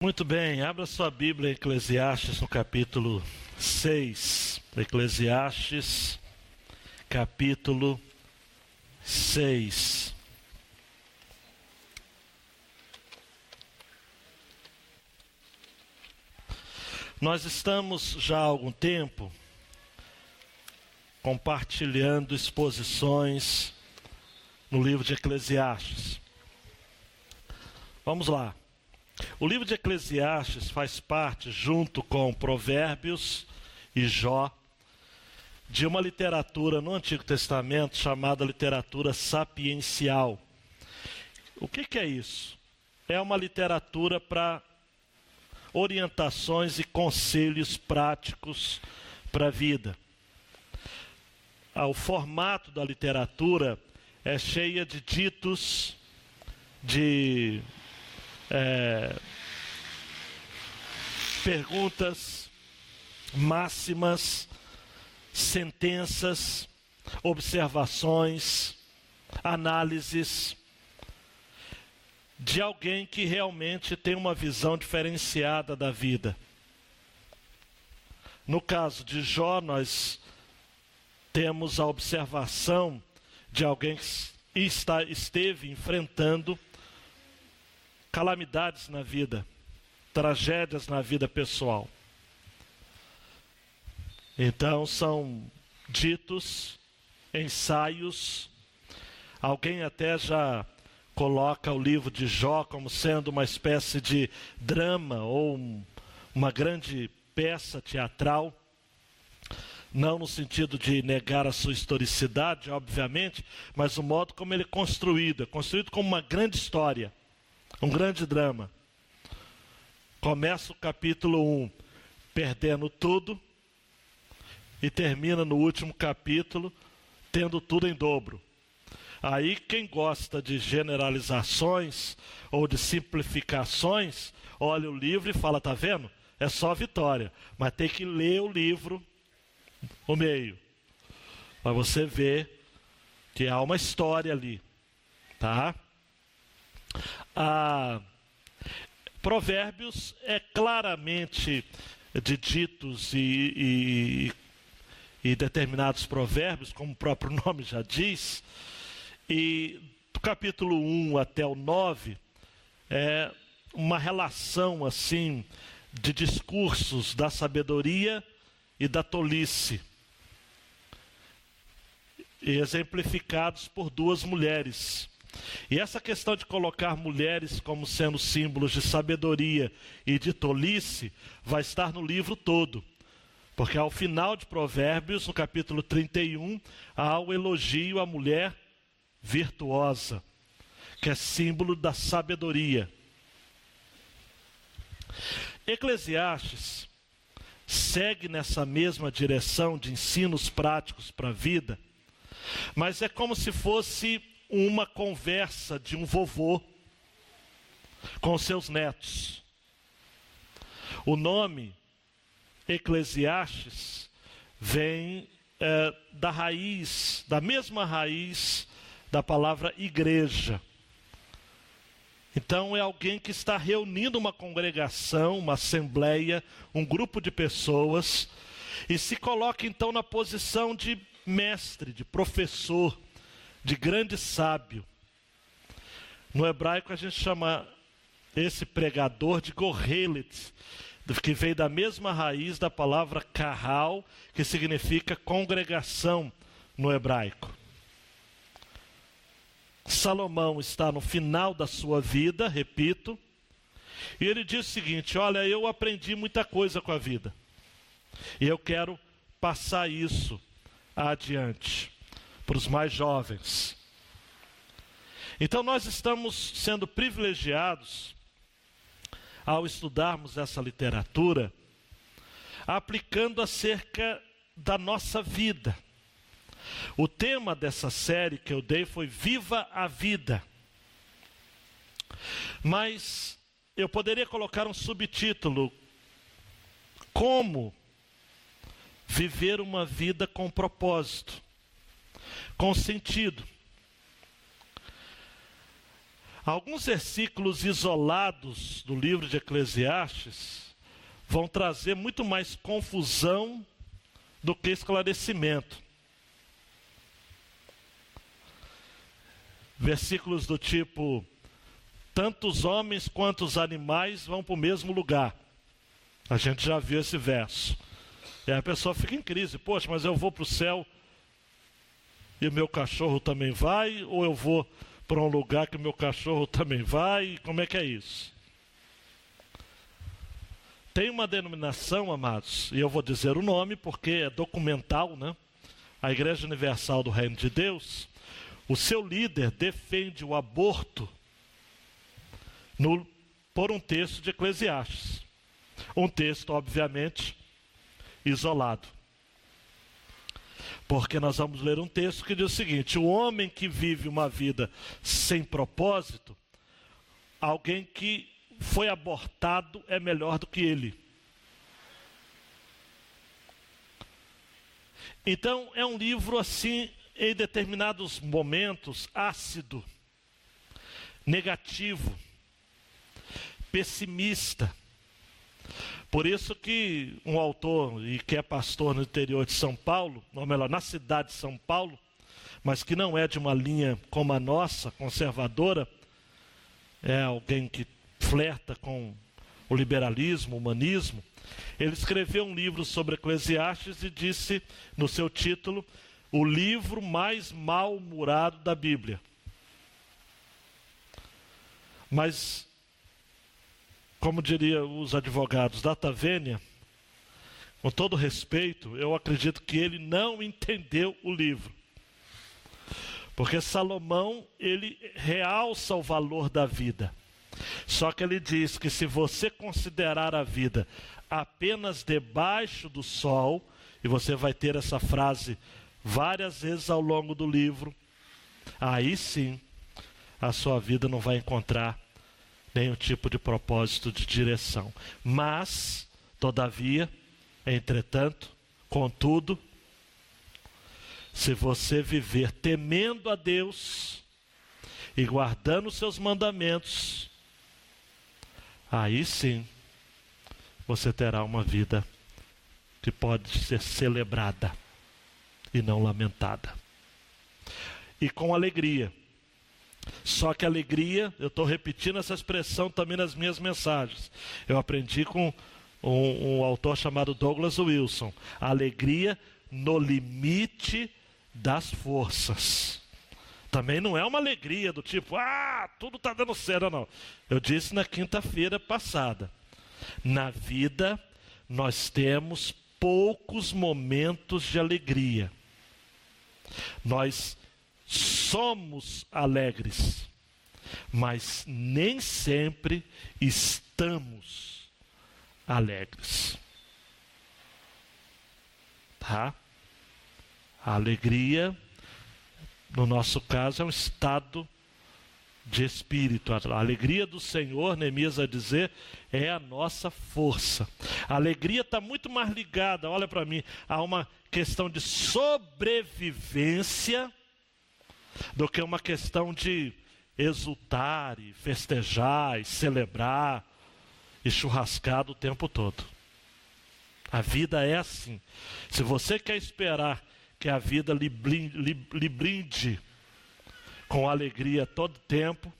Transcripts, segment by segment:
Muito bem, abra sua Bíblia Eclesiastes no capítulo 6. Eclesiastes, capítulo 6. Nós estamos já há algum tempo compartilhando exposições no livro de Eclesiastes. Vamos lá. O livro de Eclesiastes faz parte, junto com Provérbios e Jó, de uma literatura no Antigo Testamento chamada literatura sapiencial. O que, que é isso? É uma literatura para orientações e conselhos práticos para a vida. Ah, o formato da literatura é cheia de ditos, de é, perguntas, máximas, sentenças, observações, análises de alguém que realmente tem uma visão diferenciada da vida. No caso de Jó, nós temos a observação de alguém que está, esteve enfrentando calamidades na vida, tragédias na vida pessoal. Então são ditos, ensaios, alguém até já coloca o livro de Jó como sendo uma espécie de drama ou um, uma grande peça teatral. Não no sentido de negar a sua historicidade, obviamente, mas o modo como ele é construído. É construído como uma grande história. Um grande drama. Começa o capítulo 1 perdendo tudo e termina no último capítulo tendo tudo em dobro. Aí quem gosta de generalizações ou de simplificações, olha o livro e fala, tá vendo? É só vitória, mas tem que ler o livro o meio. Para você ver que há uma história ali, tá? Ah, provérbios é claramente de ditos e, e, e determinados provérbios, como o próprio nome já diz, e do capítulo 1 até o 9 é uma relação assim de discursos da sabedoria e da tolice, exemplificados por duas mulheres. E essa questão de colocar mulheres como sendo símbolos de sabedoria e de tolice vai estar no livro todo. Porque ao final de Provérbios, no capítulo 31, há o elogio à mulher virtuosa, que é símbolo da sabedoria. Eclesiastes segue nessa mesma direção de ensinos práticos para a vida, mas é como se fosse uma conversa de um vovô com seus netos. O nome Eclesiastes vem é, da raiz, da mesma raiz da palavra igreja. Então é alguém que está reunindo uma congregação, uma assembleia, um grupo de pessoas e se coloca então na posição de mestre, de professor de grande sábio. No hebraico a gente chama esse pregador de Gohelet, que veio da mesma raiz da palavra carral, que significa congregação no hebraico. Salomão está no final da sua vida, repito, e ele diz o seguinte: Olha, eu aprendi muita coisa com a vida, e eu quero passar isso adiante para os mais jovens. Então nós estamos sendo privilegiados ao estudarmos essa literatura, aplicando acerca da nossa vida. O tema dessa série que eu dei foi Viva a Vida. Mas eu poderia colocar um subtítulo: Como viver uma vida com propósito com sentido. Alguns versículos isolados do livro de Eclesiastes vão trazer muito mais confusão do que esclarecimento. Versículos do tipo: tanto os homens quanto os animais vão para o mesmo lugar. A gente já viu esse verso. E a pessoa fica em crise: poxa, mas eu vou para o céu e o meu cachorro também vai? Ou eu vou para um lugar que o meu cachorro também vai? Como é que é isso? Tem uma denominação, amados, e eu vou dizer o nome porque é documental, né? A Igreja Universal do Reino de Deus, o seu líder defende o aborto no, por um texto de Eclesiastes. Um texto, obviamente, isolado. Porque nós vamos ler um texto que diz o seguinte: o homem que vive uma vida sem propósito, alguém que foi abortado é melhor do que ele. Então, é um livro assim, em determinados momentos, ácido, negativo, pessimista. Por isso que um autor, e que é pastor no interior de São Paulo, ou melhor, na cidade de São Paulo, mas que não é de uma linha como a nossa, conservadora, é alguém que flerta com o liberalismo, o humanismo, ele escreveu um livro sobre Eclesiastes e disse no seu título: O livro mais mal-humorado da Bíblia. Mas, como diriam os advogados data vênia, com todo respeito, eu acredito que ele não entendeu o livro. Porque Salomão, ele realça o valor da vida. Só que ele diz que se você considerar a vida apenas debaixo do sol, e você vai ter essa frase várias vezes ao longo do livro, aí sim a sua vida não vai encontrar nenhum tipo de propósito de direção. Mas, todavia, entretanto, contudo, se você viver temendo a Deus e guardando os seus mandamentos, aí sim você terá uma vida que pode ser celebrada e não lamentada. E com alegria. Só que alegria, eu estou repetindo essa expressão também nas minhas mensagens. Eu aprendi com um, um autor chamado Douglas Wilson. Alegria no limite das forças. Também não é uma alegria do tipo, ah, tudo está dando certo, não. Eu disse na quinta-feira passada. Na vida, nós temos poucos momentos de alegria. Nós somos alegres, mas nem sempre estamos alegres. Tá? A alegria no nosso caso, é um estado de espírito. A alegria do Senhor, Neemias vai dizer, é a nossa força. A alegria está muito mais ligada, olha para mim, a uma questão de sobrevivência do que uma questão de exultar e festejar e celebrar e churrascar o tempo todo. A vida é assim. Se você quer esperar que a vida lhe brinde, com alegria todo tempo,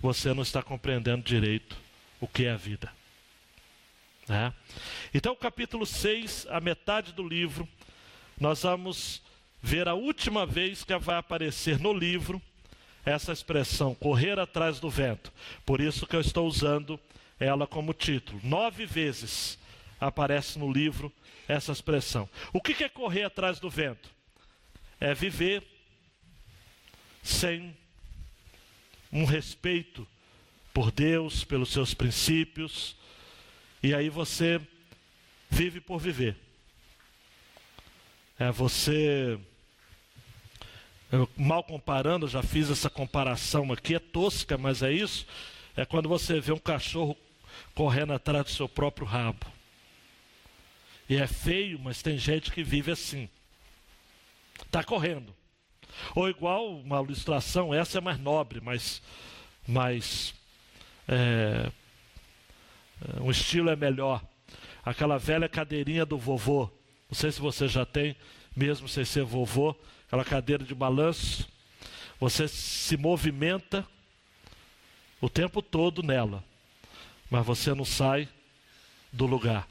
você não está compreendendo direito o que é a vida. Né? Então, capítulo 6, a metade do livro, nós vamos ver a última vez que vai aparecer no livro essa expressão, correr atrás do vento. Por isso que eu estou usando ela como título. Nove vezes aparece no livro essa expressão. O que é correr atrás do vento? É viver sem um respeito por Deus, pelos seus princípios, e aí você vive por viver. É você. Mal comparando, já fiz essa comparação aqui, é tosca, mas é isso. É quando você vê um cachorro correndo atrás do seu próprio rabo. E é feio, mas tem gente que vive assim. Está correndo. Ou igual uma ilustração, essa é mais nobre, mas, mas é, um estilo é melhor. Aquela velha cadeirinha do vovô. Não sei se você já tem, mesmo sem ser vovô, aquela cadeira de balanço. Você se movimenta o tempo todo nela, mas você não sai do lugar.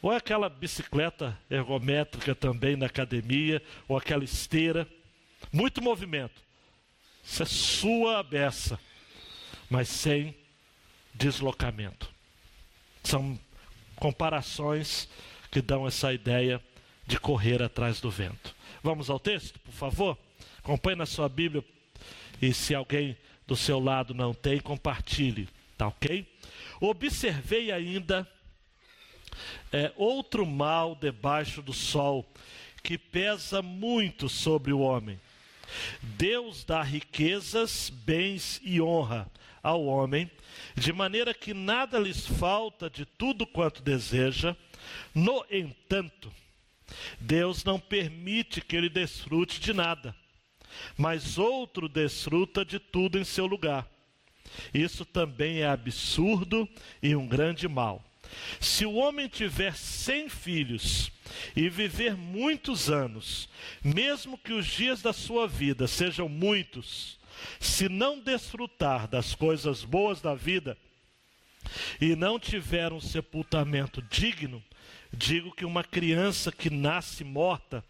Ou é aquela bicicleta ergométrica também na academia, ou aquela esteira. Muito movimento. Isso é sua beça, mas sem deslocamento. São comparações que dão essa ideia de correr atrás do vento. Vamos ao texto, por favor? Acompanhe na sua Bíblia e se alguém do seu lado não tem, compartilhe, tá ok? Observei ainda é, outro mal debaixo do sol que pesa muito sobre o homem. Deus dá riquezas, bens e honra ao homem, de maneira que nada lhes falta de tudo quanto deseja. No entanto, Deus não permite que ele desfrute de nada, mas outro desfruta de tudo em seu lugar. Isso também é absurdo e um grande mal. Se o homem tiver cem filhos e viver muitos anos, mesmo que os dias da sua vida sejam muitos, se não desfrutar das coisas boas da vida e não tiver um sepultamento digno, digo que uma criança que nasce morta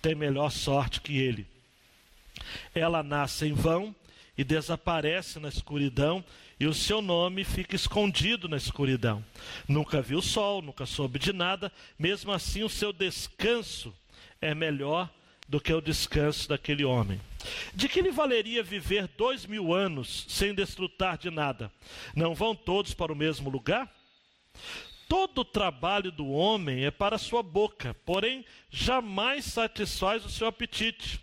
tem melhor sorte que ele. Ela nasce em vão e desaparece na escuridão, e o seu nome fica escondido na escuridão. Nunca viu o sol, nunca soube de nada, mesmo assim o seu descanso é melhor do que o descanso daquele homem. De que lhe valeria viver dois mil anos sem desfrutar de nada? Não vão todos para o mesmo lugar? Todo o trabalho do homem é para sua boca, porém jamais satisfaz o seu apetite.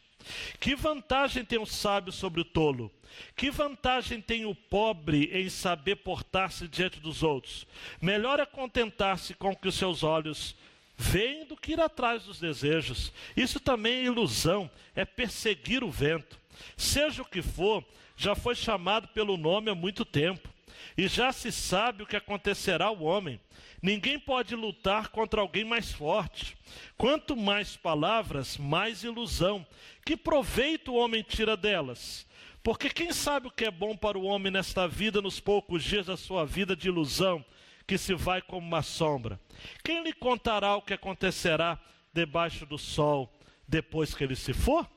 Que vantagem tem o sábio sobre o tolo? Que vantagem tem o pobre em saber portar-se diante dos outros? Melhor é contentar-se com o que os seus olhos veem do que ir atrás dos desejos. Isso também é ilusão, é perseguir o vento. Seja o que for, já foi chamado pelo nome há muito tempo. E já se sabe o que acontecerá ao homem. Ninguém pode lutar contra alguém mais forte. Quanto mais palavras, mais ilusão. Que proveito o homem tira delas? Porque quem sabe o que é bom para o homem nesta vida, nos poucos dias da sua vida de ilusão, que se vai como uma sombra? Quem lhe contará o que acontecerá debaixo do sol depois que ele se for?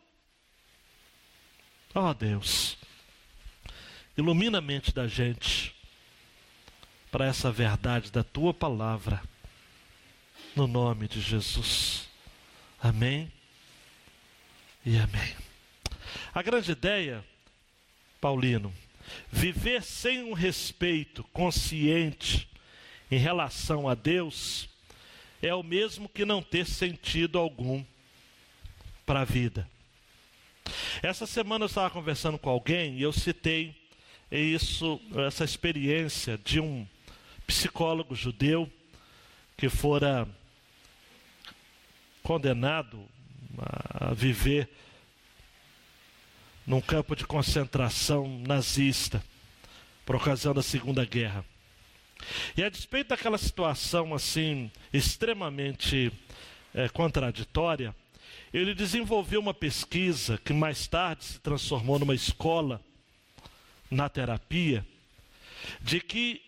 Oh, Deus, ilumina a mente da gente para essa verdade da tua palavra, no nome de Jesus. Amém e amém. A grande ideia Paulino. Viver sem um respeito consciente em relação a Deus é o mesmo que não ter sentido algum para a vida. Essa semana eu estava conversando com alguém e eu citei isso, essa experiência de um psicólogo judeu que fora condenado a viver num campo de concentração nazista, por ocasião da Segunda Guerra. E a despeito daquela situação assim, extremamente é, contraditória, ele desenvolveu uma pesquisa que mais tarde se transformou numa escola na terapia, de que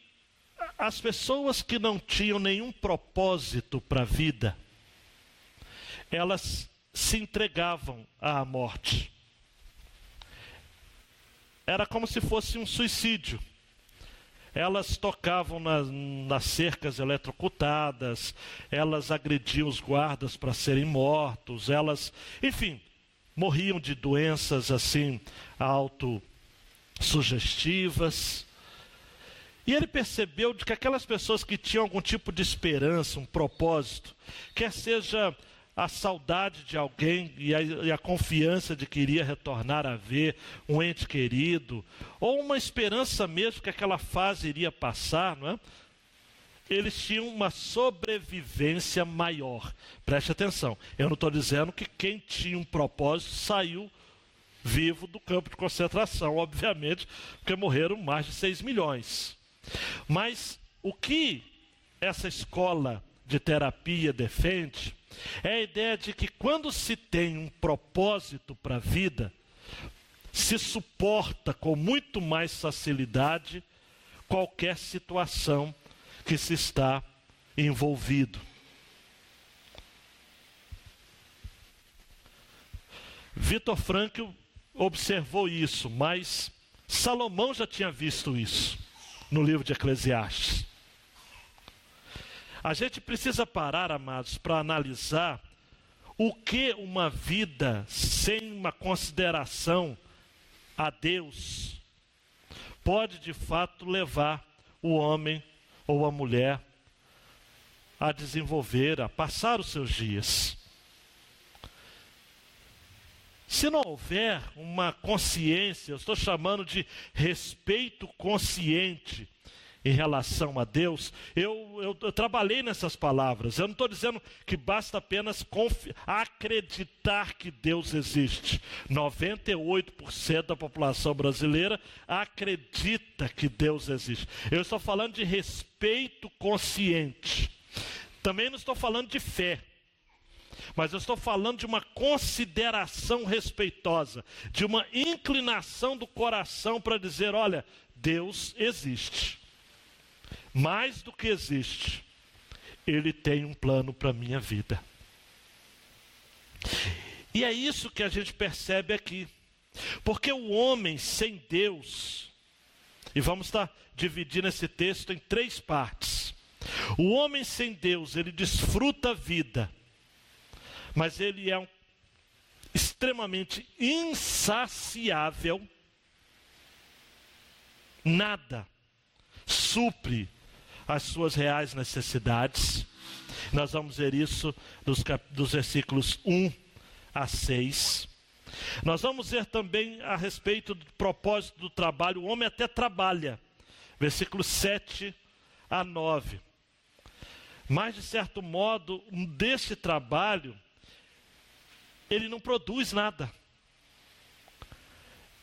as pessoas que não tinham nenhum propósito para a vida, elas se entregavam à morte era como se fosse um suicídio. Elas tocavam nas, nas cercas eletrocutadas, elas agrediam os guardas para serem mortos, elas, enfim, morriam de doenças assim autossugestivas. E ele percebeu de que aquelas pessoas que tinham algum tipo de esperança, um propósito, quer seja a saudade de alguém e a, e a, confiança de que iria retornar a ver um ente querido, ou uma esperança mesmo que aquela fase iria passar, não é? eles tinham uma sobrevivência maior. Preste atenção, eu não estou dizendo que quem tinha um propósito saiu vivo do campo de concentração, obviamente, porque morreram mais de 6 milhões. Mas o que essa escola de terapia defende é a ideia de que quando se tem um propósito para a vida, se suporta com muito mais facilidade qualquer situação que se está envolvido. Vitor Frankl observou isso, mas Salomão já tinha visto isso no livro de Eclesiastes. A gente precisa parar, amados, para analisar o que uma vida sem uma consideração a Deus pode de fato levar o homem ou a mulher a desenvolver, a passar os seus dias. Se não houver uma consciência, eu estou chamando de respeito consciente em relação a Deus, eu, eu, eu trabalhei nessas palavras. Eu não estou dizendo que basta apenas acreditar que Deus existe. 98% da população brasileira acredita que Deus existe. Eu estou falando de respeito consciente. Também não estou falando de fé. Mas eu estou falando de uma consideração respeitosa, de uma inclinação do coração para dizer: olha, Deus existe mais do que existe, Ele tem um plano para a minha vida. E é isso que a gente percebe aqui. Porque o homem sem Deus, e vamos estar dividindo esse texto em três partes. O homem sem Deus, ele desfruta a vida, mas ele é um, extremamente insaciável. Nada supre as suas reais necessidades. Nós vamos ver isso dos, dos versículos 1 a 6. Nós vamos ver também a respeito do propósito do trabalho. O homem até trabalha. Versículos 7 a 9. Mas, de certo modo, desse trabalho, ele não produz nada.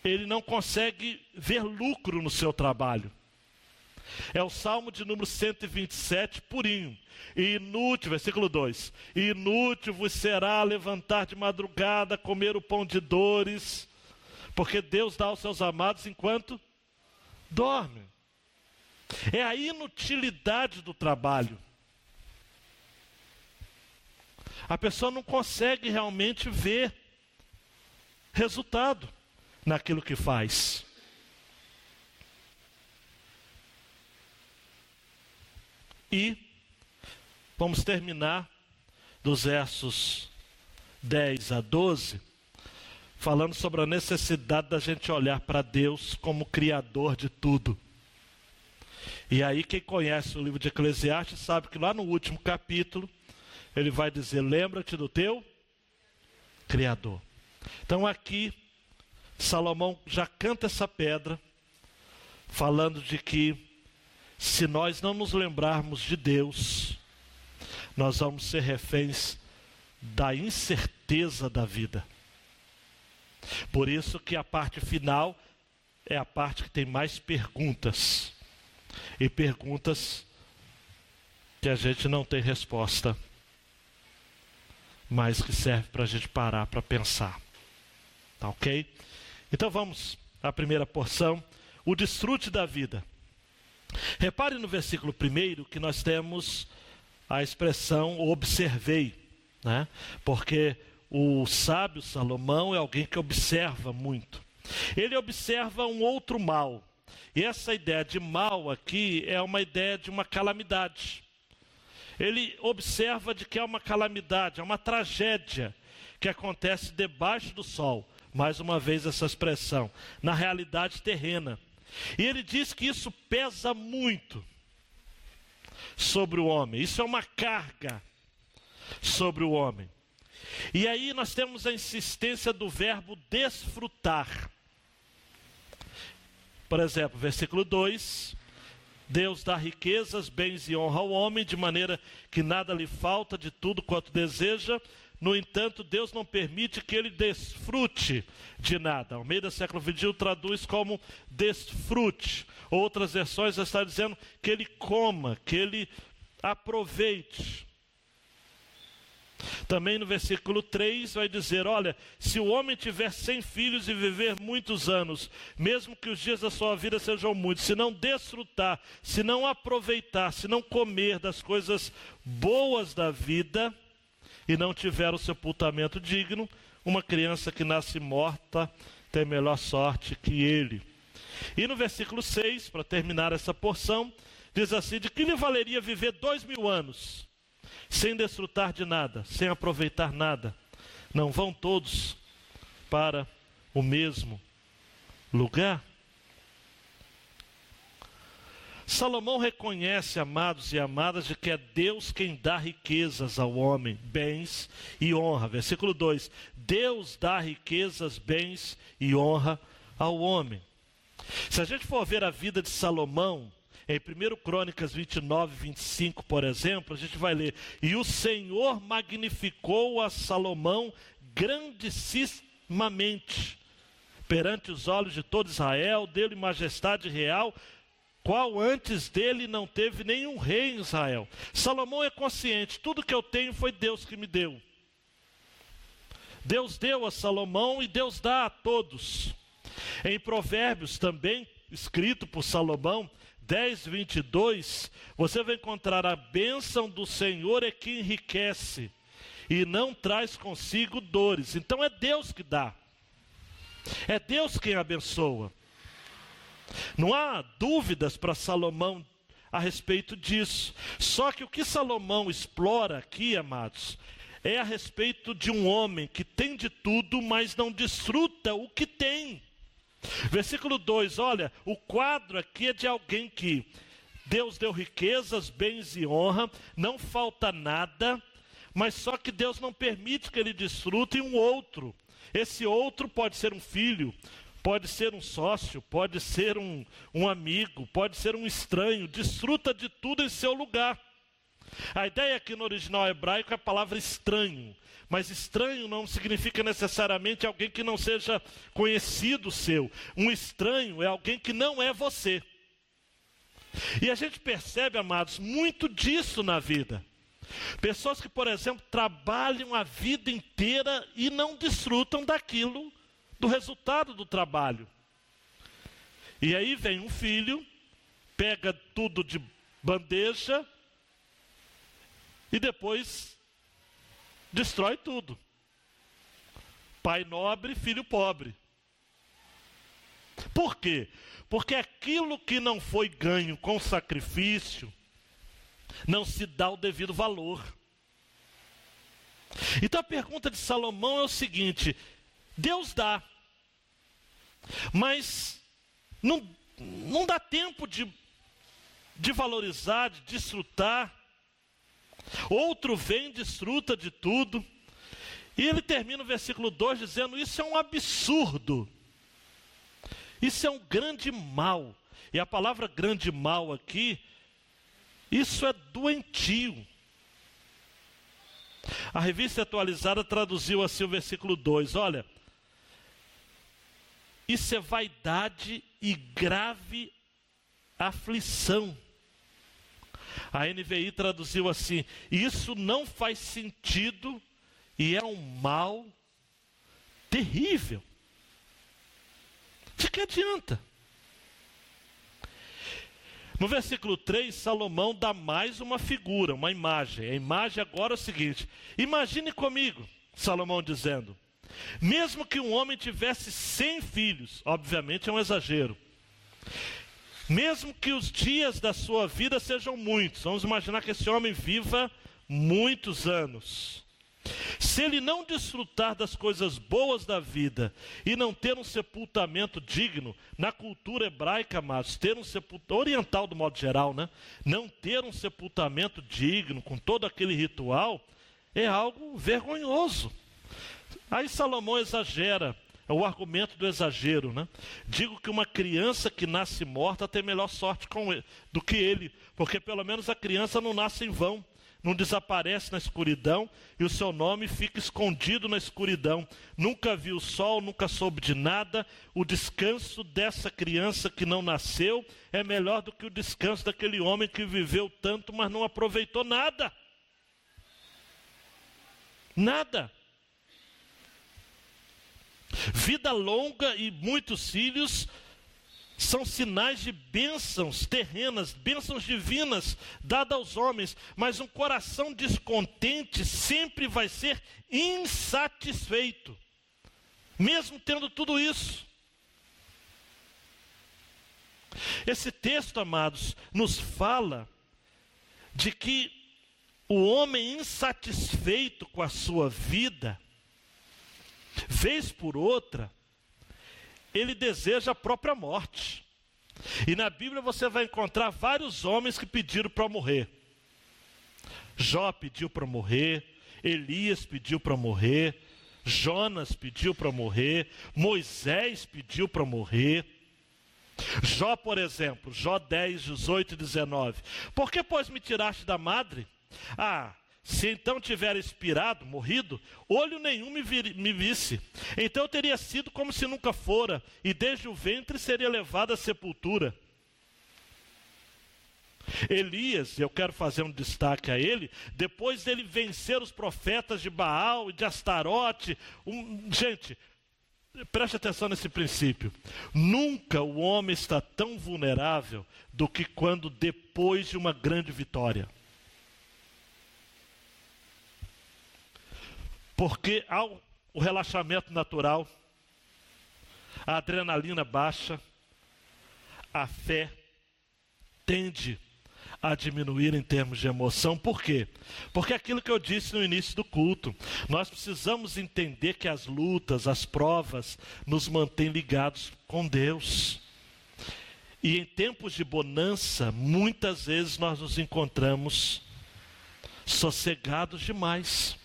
Ele não consegue ver lucro no seu trabalho. É o Salmo de número 127, purinho. Inútil, versículo 2: Inútil vos será levantar de madrugada, comer o pão de dores, porque Deus dá aos seus amados enquanto dorme. É a inutilidade do trabalho. A pessoa não consegue realmente ver resultado naquilo que faz. E vamos terminar dos versos 10 a 12, falando sobre a necessidade da gente olhar para Deus como Criador de tudo. E aí, quem conhece o livro de Eclesiastes sabe que lá no último capítulo, ele vai dizer: Lembra-te do teu Criador. Então, aqui, Salomão já canta essa pedra, falando de que se nós não nos lembrarmos de Deus, nós vamos ser reféns da incerteza da vida. Por isso que a parte final é a parte que tem mais perguntas. E perguntas que a gente não tem resposta, mas que serve para a gente parar para pensar. Tá ok? Então vamos à primeira porção, o desfrute da vida. Repare no versículo 1 que nós temos a expressão observei, né? porque o sábio Salomão é alguém que observa muito. Ele observa um outro mal. E essa ideia de mal aqui é uma ideia de uma calamidade. Ele observa de que é uma calamidade, é uma tragédia que acontece debaixo do sol. Mais uma vez essa expressão, na realidade terrena. E ele diz que isso pesa muito sobre o homem. Isso é uma carga sobre o homem. E aí nós temos a insistência do verbo desfrutar. Por exemplo, versículo 2: Deus dá riquezas, bens e honra ao homem, de maneira que nada lhe falta de tudo quanto deseja. No entanto, Deus não permite que ele desfrute de nada. Ao meio do século XXI traduz como desfrute. Outras versões está dizendo que ele coma, que ele aproveite. Também no versículo 3 vai dizer: Olha, se o homem tiver cem filhos e viver muitos anos, mesmo que os dias da sua vida sejam muitos, se não desfrutar, se não aproveitar, se não comer das coisas boas da vida e não tiver o sepultamento digno, uma criança que nasce morta tem melhor sorte que ele. E no versículo 6, para terminar essa porção, diz assim: De que lhe valeria viver dois mil anos? Sem desfrutar de nada, sem aproveitar nada. Não vão todos para o mesmo lugar? Salomão reconhece, amados e amadas, de que é Deus quem dá riquezas ao homem, bens e honra. Versículo 2: Deus dá riquezas, bens e honra ao homem. Se a gente for ver a vida de Salomão, em 1 Crônicas 29, 25, por exemplo, a gente vai ler: E o Senhor magnificou a Salomão grandissimamente perante os olhos de todo Israel, deu-lhe majestade real, qual antes dele não teve nenhum rei em Israel. Salomão é consciente: tudo que eu tenho foi Deus que me deu. Deus deu a Salomão e Deus dá a todos. Em Provérbios também, escrito por Salomão, 10, 22, você vai encontrar a bênção do Senhor é que enriquece e não traz consigo dores. Então é Deus que dá, é Deus quem abençoa. Não há dúvidas para Salomão a respeito disso. Só que o que Salomão explora aqui, amados, é a respeito de um homem que tem de tudo, mas não desfruta o que tem. Versículo 2: olha, o quadro aqui é de alguém que Deus deu riquezas, bens e honra, não falta nada, mas só que Deus não permite que ele desfrute um outro. Esse outro pode ser um filho, pode ser um sócio, pode ser um, um amigo, pode ser um estranho, desfruta de tudo em seu lugar. A ideia aqui no original hebraico é a palavra estranho. Mas estranho não significa necessariamente alguém que não seja conhecido seu. Um estranho é alguém que não é você. E a gente percebe, amados, muito disso na vida. Pessoas que, por exemplo, trabalham a vida inteira e não desfrutam daquilo, do resultado do trabalho. E aí vem um filho, pega tudo de bandeja e depois destrói tudo. Pai nobre, filho pobre. Por quê? Porque aquilo que não foi ganho com sacrifício não se dá o devido valor. Então a pergunta de Salomão é o seguinte: Deus dá, mas não, não dá tempo de, de valorizar, de desfrutar Outro vem, desfruta de tudo. E ele termina o versículo 2 dizendo: Isso é um absurdo. Isso é um grande mal. E a palavra grande mal aqui, isso é doentio. A revista atualizada traduziu assim o versículo 2: Olha, isso é vaidade e grave aflição. A NVI traduziu assim: Isso não faz sentido e é um mal terrível. De que adianta? No versículo 3, Salomão dá mais uma figura, uma imagem. A imagem agora é o seguinte: imagine comigo, Salomão dizendo, mesmo que um homem tivesse 100 filhos, obviamente é um exagero, mesmo que os dias da sua vida sejam muitos, vamos imaginar que esse homem viva muitos anos. Se ele não desfrutar das coisas boas da vida e não ter um sepultamento digno, na cultura hebraica, amados, ter um sepultamento, oriental do modo geral, né? Não ter um sepultamento digno, com todo aquele ritual, é algo vergonhoso. Aí Salomão exagera é o argumento do exagero, né? Digo que uma criança que nasce morta tem melhor sorte ele, do que ele, porque pelo menos a criança não nasce em vão, não desaparece na escuridão e o seu nome fica escondido na escuridão. Nunca viu o sol, nunca soube de nada. O descanso dessa criança que não nasceu é melhor do que o descanso daquele homem que viveu tanto, mas não aproveitou nada. Nada. Vida longa e muitos filhos são sinais de bênçãos terrenas, bênçãos divinas dadas aos homens, mas um coração descontente sempre vai ser insatisfeito, mesmo tendo tudo isso. Esse texto, amados, nos fala de que o homem insatisfeito com a sua vida, vez por outra, ele deseja a própria morte. E na Bíblia você vai encontrar vários homens que pediram para morrer. Jó pediu para morrer, Elias pediu para morrer, Jonas pediu para morrer, Moisés pediu para morrer. Jó, por exemplo, Jó 10, 18 e 19. Por que, pois, me tiraste da madre? Ah, se então tiver expirado, morrido, olho nenhum me, vir, me, visse. Então teria sido como se nunca fora, e desde o ventre seria levado à sepultura. Elias, eu quero fazer um destaque a ele, depois dele vencer os profetas de Baal e de Astarote, um, gente, preste atenção nesse princípio. Nunca o homem está tão vulnerável do que quando depois de uma grande vitória. Porque ao o relaxamento natural, a adrenalina baixa, a fé tende a diminuir em termos de emoção. Por quê? Porque aquilo que eu disse no início do culto, nós precisamos entender que as lutas, as provas, nos mantêm ligados com Deus. E em tempos de bonança, muitas vezes nós nos encontramos sossegados demais.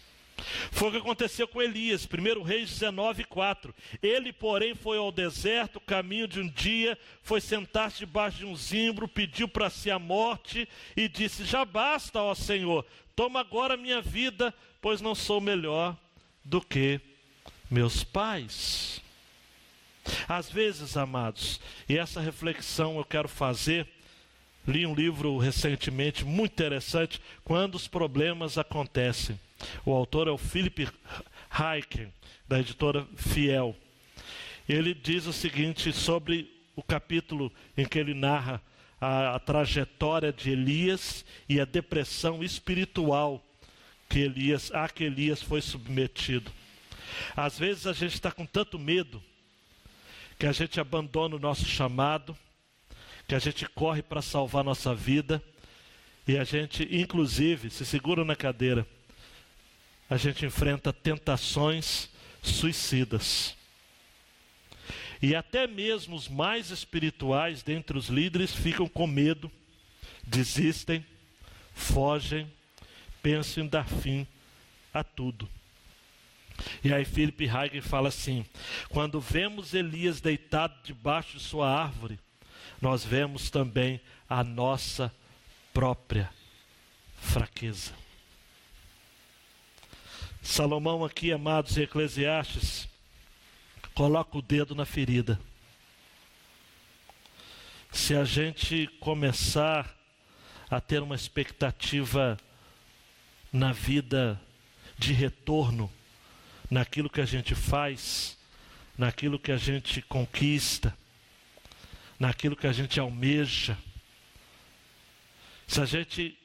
Foi o que aconteceu com Elias, 1 Reis 19, 4. Ele, porém, foi ao deserto, caminho de um dia, foi sentar-se debaixo de um zimbro, pediu para si a morte e disse: Já basta, ó Senhor, toma agora minha vida, pois não sou melhor do que meus pais. Às vezes, amados, e essa reflexão eu quero fazer, li um livro recentemente muito interessante, quando os problemas acontecem. O autor é o Philip Heiken, da editora Fiel. Ele diz o seguinte sobre o capítulo em que ele narra a, a trajetória de Elias e a depressão espiritual que Elias, a que Elias foi submetido. Às vezes a gente está com tanto medo que a gente abandona o nosso chamado, que a gente corre para salvar nossa vida e a gente, inclusive, se segura na cadeira a gente enfrenta tentações suicidas. E até mesmo os mais espirituais dentre os líderes ficam com medo, desistem, fogem, pensam em dar fim a tudo. E aí Philip Hagen fala assim: quando vemos Elias deitado debaixo de sua árvore, nós vemos também a nossa própria fraqueza. Salomão aqui, amados Eclesiastes, coloca o dedo na ferida. Se a gente começar a ter uma expectativa na vida de retorno, naquilo que a gente faz, naquilo que a gente conquista, naquilo que a gente almeja, se a gente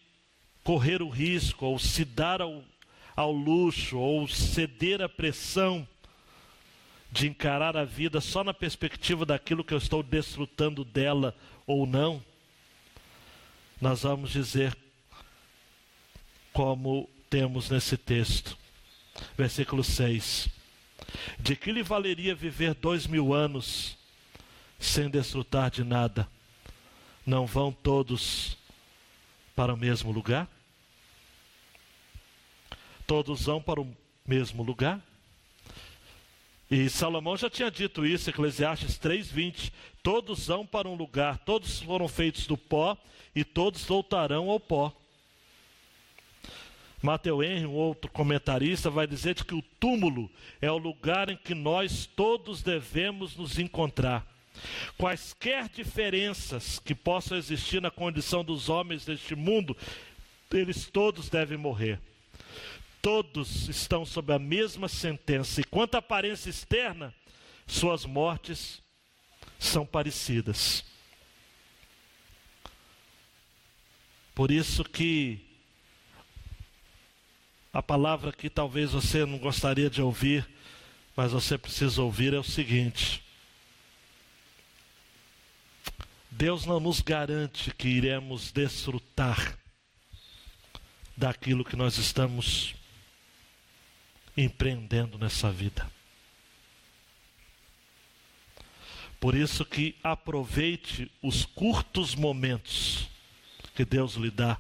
correr o risco ou se dar ao ao luxo ou ceder à pressão de encarar a vida só na perspectiva daquilo que eu estou desfrutando dela ou não, nós vamos dizer como temos nesse texto, versículo 6: De que lhe valeria viver dois mil anos sem desfrutar de nada? Não vão todos para o mesmo lugar? Todos vão para o mesmo lugar. E Salomão já tinha dito isso, Eclesiastes 3:20, todos vão para um lugar, todos foram feitos do pó e todos voltarão ao pó. Mateu Henry, um outro comentarista, vai dizer que o túmulo é o lugar em que nós todos devemos nos encontrar. Quaisquer diferenças que possam existir na condição dos homens deste mundo, eles todos devem morrer. Todos estão sob a mesma sentença, e quanto à aparência externa, suas mortes são parecidas. Por isso que a palavra que talvez você não gostaria de ouvir, mas você precisa ouvir é o seguinte: Deus não nos garante que iremos desfrutar daquilo que nós estamos empreendendo nessa vida. Por isso que aproveite os curtos momentos que Deus lhe dá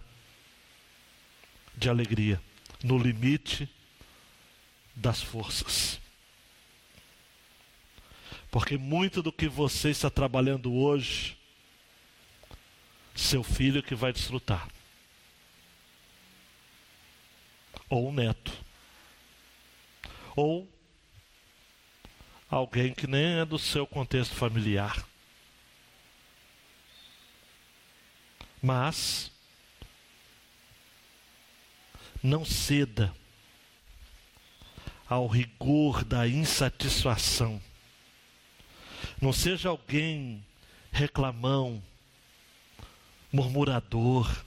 de alegria, no limite das forças. Porque muito do que você está trabalhando hoje, seu filho que vai desfrutar. Ou um neto ou alguém que nem é do seu contexto familiar. Mas não ceda ao rigor da insatisfação. Não seja alguém reclamão, murmurador,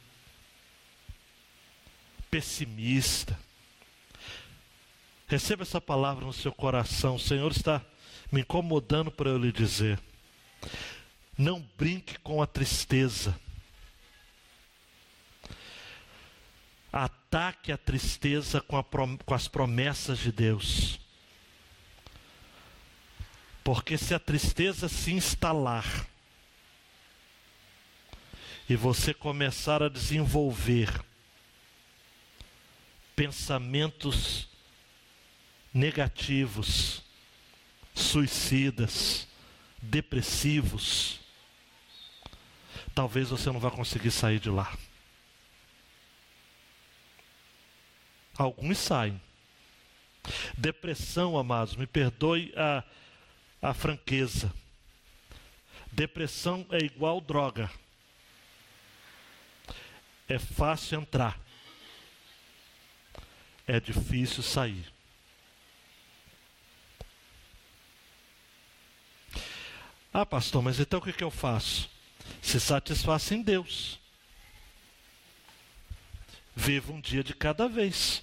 pessimista. Receba essa palavra no seu coração. O Senhor está me incomodando para eu lhe dizer. Não brinque com a tristeza. Ataque a tristeza com, a, com as promessas de Deus. Porque se a tristeza se instalar e você começar a desenvolver pensamentos negativos, suicidas, depressivos, talvez você não vá conseguir sair de lá. Alguns saem. Depressão, amados, me perdoe a, a franqueza. Depressão é igual droga. É fácil entrar, é difícil sair. Ah, pastor, mas então o que, que eu faço? Se satisfaça em Deus. Viva um dia de cada vez.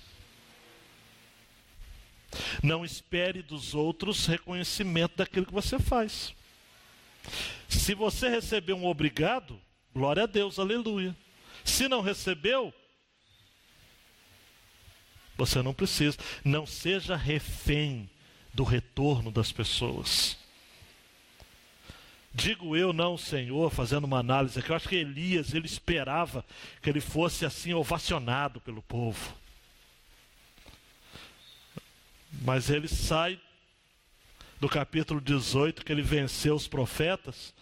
Não espere dos outros reconhecimento daquilo que você faz. Se você recebeu um obrigado, glória a Deus, aleluia. Se não recebeu, você não precisa. Não seja refém do retorno das pessoas. Digo eu não, Senhor, fazendo uma análise aqui, eu acho que Elias, ele esperava que ele fosse assim ovacionado pelo povo. Mas ele sai do capítulo 18, que ele venceu os profetas,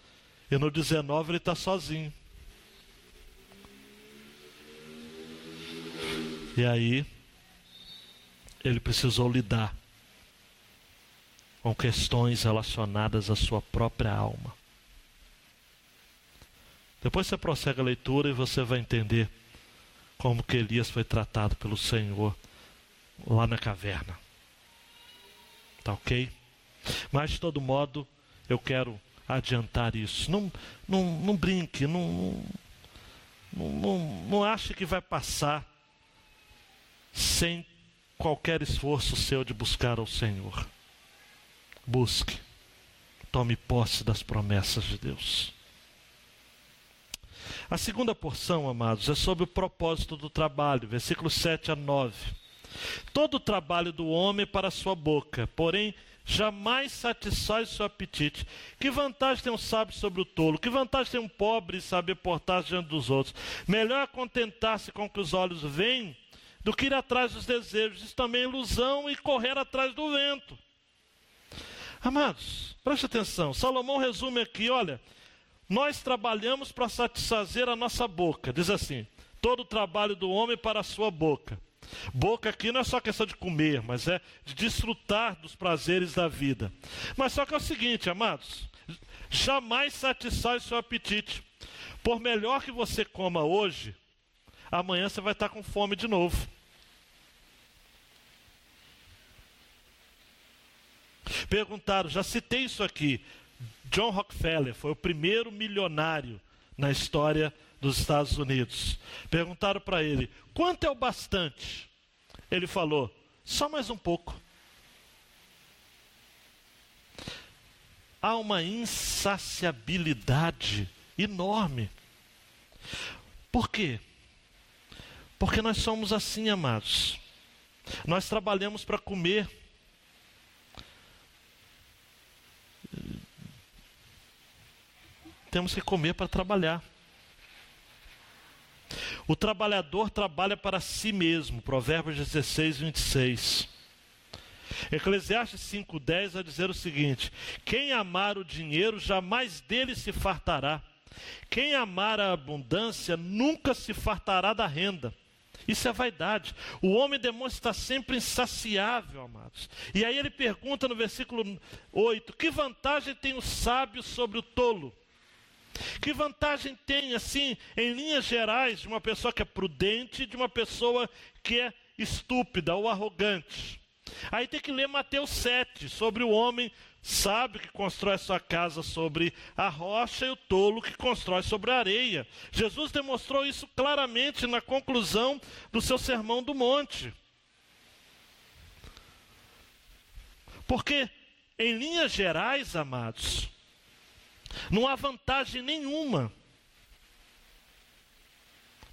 e no 19 ele está sozinho. E aí, ele precisou lidar com questões relacionadas à sua própria alma. Depois você prossegue a leitura e você vai entender como que Elias foi tratado pelo Senhor lá na caverna. Tá ok? Mas de todo modo, eu quero adiantar isso. Não, não, não brinque, não, não, não, não ache que vai passar sem qualquer esforço seu de buscar ao Senhor. Busque, tome posse das promessas de Deus. A segunda porção, amados, é sobre o propósito do trabalho, versículos 7 a 9. Todo o trabalho do homem para a sua boca, porém jamais satisfaz seu apetite. Que vantagem tem um sábio sobre o tolo? Que vantagem tem um pobre saber portar-se diante dos outros? Melhor contentar-se com o que os olhos veem do que ir atrás dos desejos. Isso também é ilusão e correr atrás do vento. Amados, preste atenção. Salomão resume aqui: olha, nós trabalhamos para satisfazer a nossa boca. Diz assim: todo o trabalho do homem para a sua boca. Boca aqui não é só questão de comer, mas é de desfrutar dos prazeres da vida. Mas só que é o seguinte, amados: jamais satisfaz o seu apetite. Por melhor que você coma hoje, amanhã você vai estar com fome de novo. Perguntaram, já citei isso aqui. John Rockefeller foi o primeiro milionário na história dos Estados Unidos. Perguntaram para ele: quanto é o bastante? Ele falou: só mais um pouco. Há uma insaciabilidade enorme. Por quê? Porque nós somos assim, amados. Nós trabalhamos para comer. Temos que comer para trabalhar. O trabalhador trabalha para si mesmo. Provérbios 16, 26. Eclesiastes 5,10 vai dizer o seguinte: Quem amar o dinheiro jamais dele se fartará. Quem amar a abundância nunca se fartará da renda. Isso é vaidade. O homem demonstra sempre insaciável, amados. E aí ele pergunta no versículo 8: Que vantagem tem o sábio sobre o tolo? Que vantagem tem, assim, em linhas gerais, de uma pessoa que é prudente e de uma pessoa que é estúpida ou arrogante? Aí tem que ler Mateus 7, sobre o homem sábio que constrói sua casa sobre a rocha e o tolo que constrói sobre a areia. Jesus demonstrou isso claramente na conclusão do seu sermão do monte. Porque, em linhas gerais, amados, não há vantagem nenhuma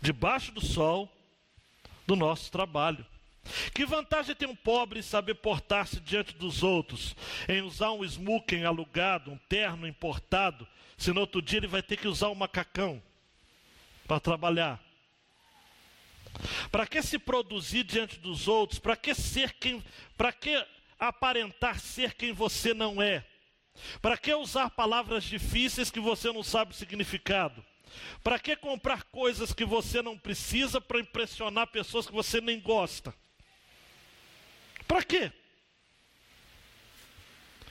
debaixo do sol do nosso trabalho. Que vantagem tem um pobre em saber portar-se diante dos outros, em usar um smoking alugado, um terno importado, se no outro dia ele vai ter que usar um macacão para trabalhar? Para que se produzir diante dos outros? Para que ser quem, para que aparentar ser quem você não é? Para que usar palavras difíceis que você não sabe o significado? Para que comprar coisas que você não precisa para impressionar pessoas que você nem gosta? Para quê?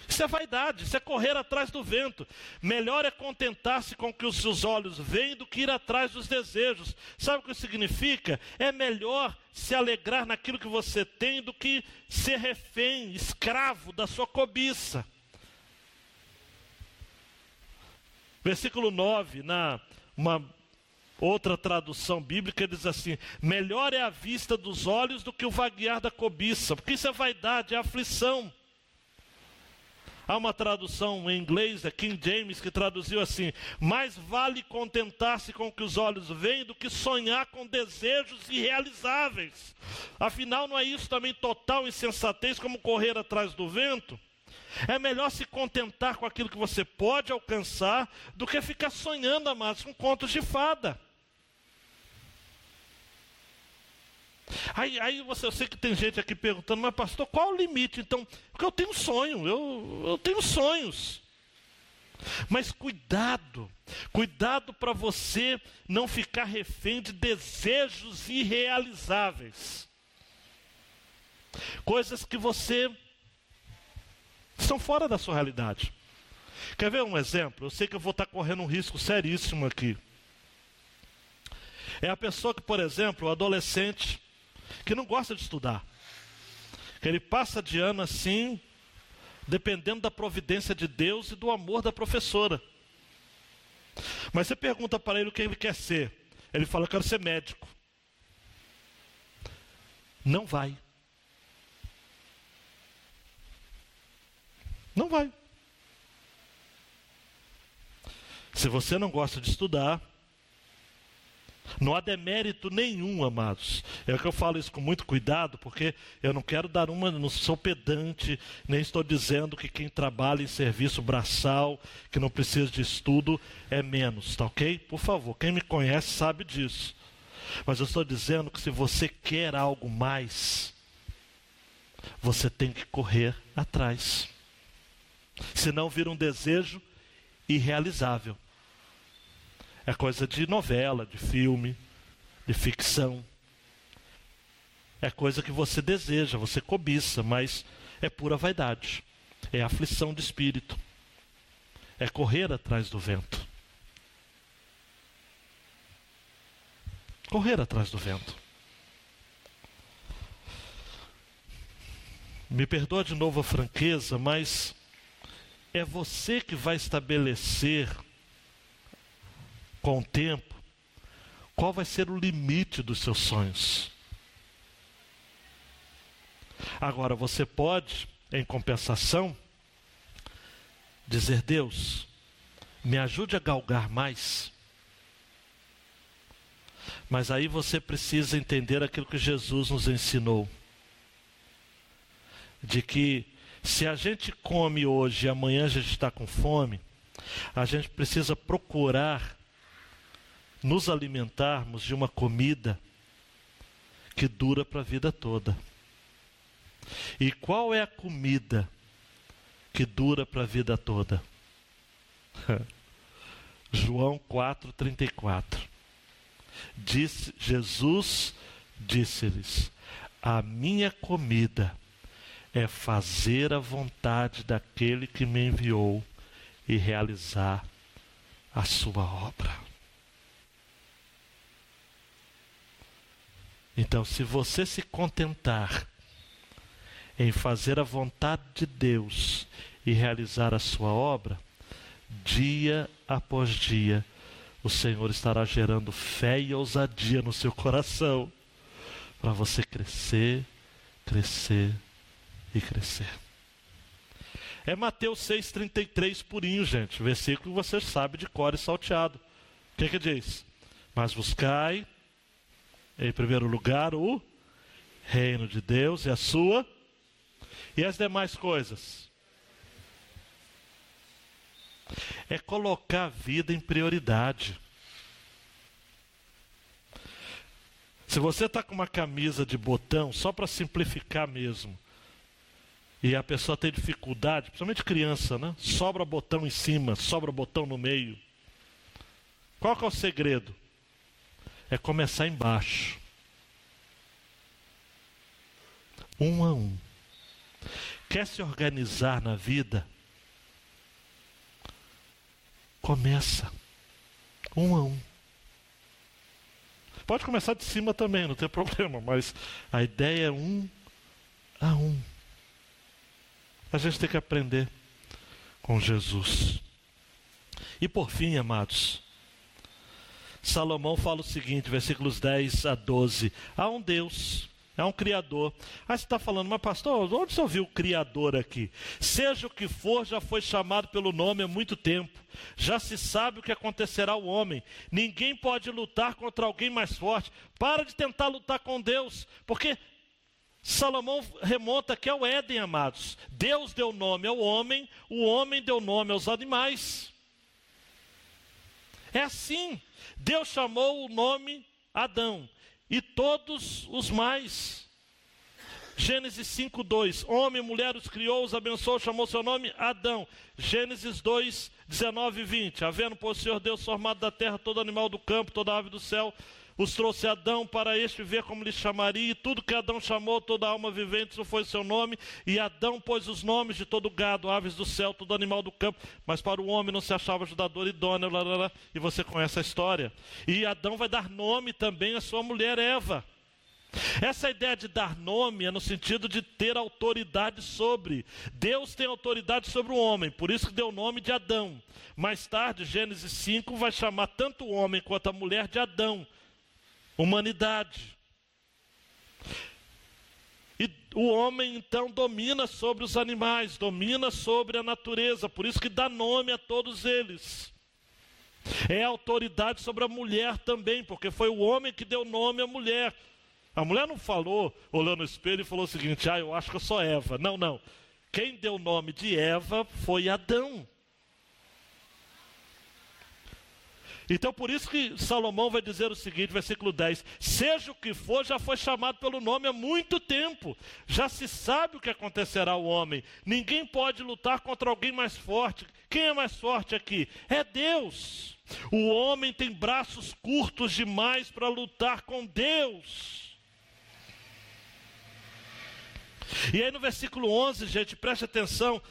Isso é vaidade, isso é correr atrás do vento. Melhor é contentar-se com o que os seus olhos veem do que ir atrás dos desejos. Sabe o que isso significa? É melhor se alegrar naquilo que você tem do que ser refém, escravo da sua cobiça. Versículo 9, na uma outra tradução bíblica, diz assim: melhor é a vista dos olhos do que o vaguear da cobiça, porque isso é vaidade, é aflição. Há uma tradução em inglês, é King James, que traduziu assim: mais vale contentar-se com o que os olhos veem do que sonhar com desejos irrealizáveis. Afinal, não é isso também total insensatez como correr atrás do vento? É melhor se contentar com aquilo que você pode alcançar do que ficar sonhando, amados, com contos de fada. Aí, aí você, eu sei que tem gente aqui perguntando, mas pastor, qual o limite? Então, porque eu tenho sonho, eu, eu tenho sonhos. Mas cuidado, cuidado para você não ficar refém de desejos irrealizáveis. Coisas que você estão fora da sua realidade. Quer ver um exemplo? Eu sei que eu vou estar correndo um risco seríssimo aqui. É a pessoa que, por exemplo, o adolescente que não gosta de estudar. Que ele passa de ano assim, dependendo da providência de Deus e do amor da professora. Mas você pergunta para ele o que ele quer ser. Ele fala: Eu quero ser médico. Não vai. Não vai. Se você não gosta de estudar, não há demérito nenhum, amados. É que eu falo isso com muito cuidado, porque eu não quero dar uma, não sou pedante, nem estou dizendo que quem trabalha em serviço braçal, que não precisa de estudo, é menos, tá ok? Por favor, quem me conhece sabe disso. Mas eu estou dizendo que se você quer algo mais, você tem que correr atrás. Senão vira um desejo irrealizável. É coisa de novela, de filme, de ficção. É coisa que você deseja, você cobiça, mas é pura vaidade. É aflição de espírito. É correr atrás do vento. Correr atrás do vento. Me perdoa de novo a franqueza, mas é você que vai estabelecer com o tempo qual vai ser o limite dos seus sonhos. Agora, você pode, em compensação, dizer: Deus, me ajude a galgar mais. Mas aí você precisa entender aquilo que Jesus nos ensinou: de que se a gente come hoje e amanhã a gente está com fome, a gente precisa procurar nos alimentarmos de uma comida que dura para a vida toda. E qual é a comida que dura para a vida toda? João 4:34. Disse Jesus disse-lhes: A minha comida é fazer a vontade daquele que me enviou e realizar a sua obra. Então, se você se contentar em fazer a vontade de Deus e realizar a sua obra, dia após dia, o Senhor estará gerando fé e ousadia no seu coração para você crescer, crescer e crescer. É Mateus 6,33 purinho, gente. Versículo que você sabe de cor e salteado. O que, que diz? Mas buscai, em primeiro lugar, o reino de Deus e a sua. E as demais coisas? É colocar a vida em prioridade. Se você está com uma camisa de botão, só para simplificar mesmo, e a pessoa tem dificuldade, principalmente criança, né? Sobra botão em cima, sobra botão no meio. Qual que é o segredo? É começar embaixo. Um a um. Quer se organizar na vida? Começa. Um a um. Pode começar de cima também, não tem problema, mas a ideia é um a um. A gente tem que aprender com Jesus. E por fim, amados, Salomão fala o seguinte, versículos 10 a 12: há um Deus. É um Criador. Aí você está falando, mas pastor, onde você ouviu o Criador aqui? Seja o que for, já foi chamado pelo nome há muito tempo. Já se sabe o que acontecerá ao homem. Ninguém pode lutar contra alguém mais forte. Para de tentar lutar com Deus, porque Salomão remonta aqui ao Éden, amados. Deus deu nome ao homem, o homem deu nome aos animais. É assim. Deus chamou o nome Adão e todos os mais. Gênesis 5, 2: Homem e mulher os criou, os abençoou, chamou seu nome Adão. Gênesis 2, 19 e 20: Havendo, por Senhor Deus, formado da terra todo animal do campo, toda ave do céu, os trouxe Adão para este ver como lhe chamaria, e tudo que Adão chamou, toda alma vivente, isso foi seu nome, e Adão pôs os nomes de todo gado, aves do céu, todo animal do campo, mas para o homem não se achava ajudador idôneo, lá, lá, lá, e você conhece a história. E Adão vai dar nome também à sua mulher Eva. Essa ideia de dar nome é no sentido de ter autoridade sobre. Deus tem autoridade sobre o homem, por isso que deu o nome de Adão. Mais tarde, Gênesis 5 vai chamar tanto o homem quanto a mulher de Adão humanidade. E o homem então domina sobre os animais, domina sobre a natureza, por isso que dá nome a todos eles. É autoridade sobre a mulher também, porque foi o homem que deu nome à mulher. A mulher não falou, olhando no espelho e falou o seguinte: ah, eu acho que eu sou Eva. Não, não. Quem deu o nome de Eva foi Adão. Então, por isso que Salomão vai dizer o seguinte, versículo 10: Seja o que for, já foi chamado pelo nome há muito tempo, já se sabe o que acontecerá ao homem. Ninguém pode lutar contra alguém mais forte. Quem é mais forte aqui? É Deus. O homem tem braços curtos demais para lutar com Deus. E aí no versículo 11, gente, preste atenção.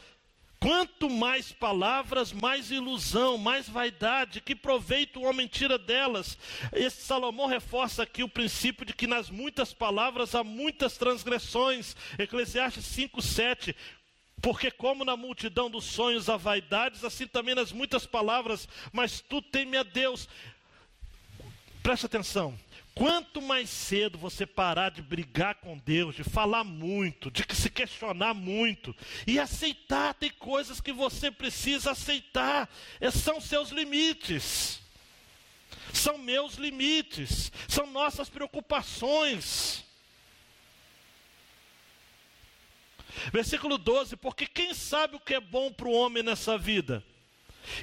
Quanto mais palavras, mais ilusão, mais vaidade, que proveito o homem tira delas. Esse Salomão reforça aqui o princípio de que nas muitas palavras há muitas transgressões. Eclesiastes 5, 7. Porque, como na multidão dos sonhos há vaidades, assim também nas muitas palavras, mas tu teme a Deus. Preste atenção. Quanto mais cedo você parar de brigar com Deus, de falar muito, de se questionar muito e aceitar, tem coisas que você precisa aceitar, são seus limites, são meus limites, são nossas preocupações. Versículo 12: Porque quem sabe o que é bom para o homem nessa vida?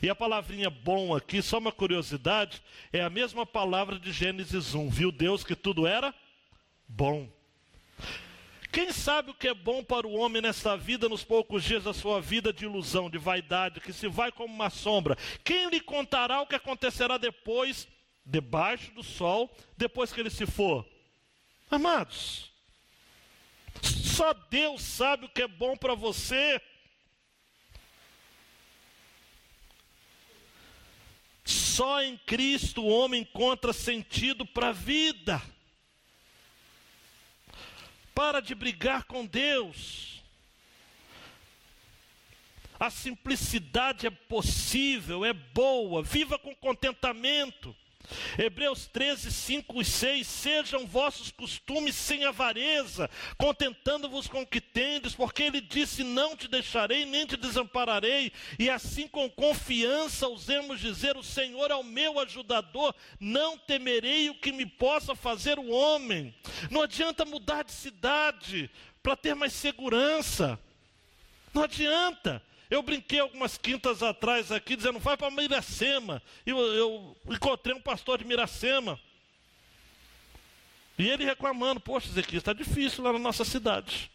E a palavrinha bom aqui, só uma curiosidade, é a mesma palavra de Gênesis 1. Viu Deus que tudo era bom. Quem sabe o que é bom para o homem nesta vida, nos poucos dias da sua vida de ilusão, de vaidade, que se vai como uma sombra? Quem lhe contará o que acontecerá depois, debaixo do sol, depois que ele se for? Amados, só Deus sabe o que é bom para você. Só em Cristo o homem encontra sentido para a vida. Para de brigar com Deus. A simplicidade é possível, é boa, viva com contentamento. Hebreus 13, 5 e 6: Sejam vossos costumes sem avareza, contentando-vos com o que tendes, porque ele disse: Não te deixarei, nem te desampararei. E assim, com confiança, ousemos dizer: O Senhor é o meu ajudador, não temerei o que me possa fazer o homem. Não adianta mudar de cidade para ter mais segurança, não adianta. Eu brinquei algumas quintas atrás aqui, dizendo, vai para Miracema. E eu, eu encontrei um pastor de Miracema. E ele reclamando, poxa, Ezequiel, está difícil lá na nossa cidade.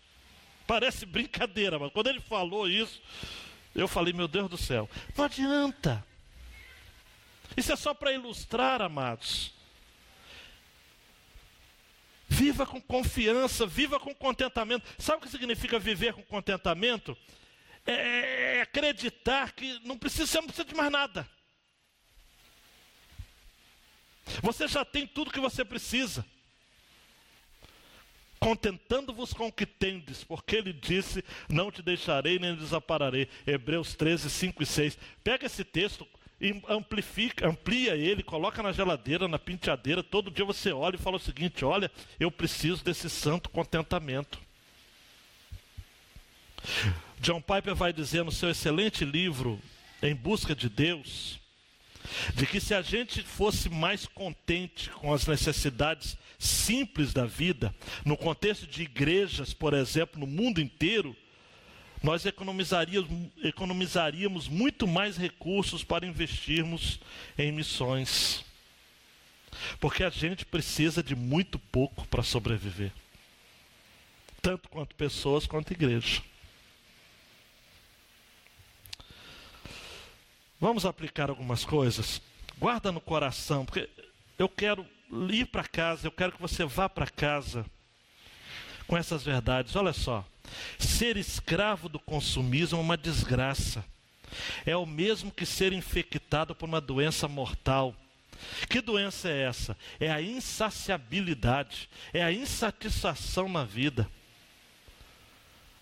Parece brincadeira, mas quando ele falou isso, eu falei, meu Deus do céu, não adianta. Isso é só para ilustrar, amados. Viva com confiança, viva com contentamento. Sabe o que significa viver com contentamento? É, é, é, acreditar que não precisa, você não precisa de mais nada. Você já tem tudo que você precisa. Contentando-vos com o que tendes, porque ele disse: Não te deixarei nem desampararei. Hebreus 13, 5 e 6. Pega esse texto amplifica, amplia ele, coloca na geladeira, na penteadeira. Todo dia você olha e fala o seguinte: Olha, eu preciso desse santo contentamento. John Piper vai dizer no seu excelente livro, Em Busca de Deus, de que se a gente fosse mais contente com as necessidades simples da vida, no contexto de igrejas, por exemplo, no mundo inteiro, nós economizaríamos, economizaríamos muito mais recursos para investirmos em missões. Porque a gente precisa de muito pouco para sobreviver, tanto quanto pessoas quanto igreja. Vamos aplicar algumas coisas. Guarda no coração, porque eu quero ir para casa, eu quero que você vá para casa com essas verdades. Olha só. Ser escravo do consumismo é uma desgraça. É o mesmo que ser infectado por uma doença mortal. Que doença é essa? É a insaciabilidade, é a insatisfação na vida.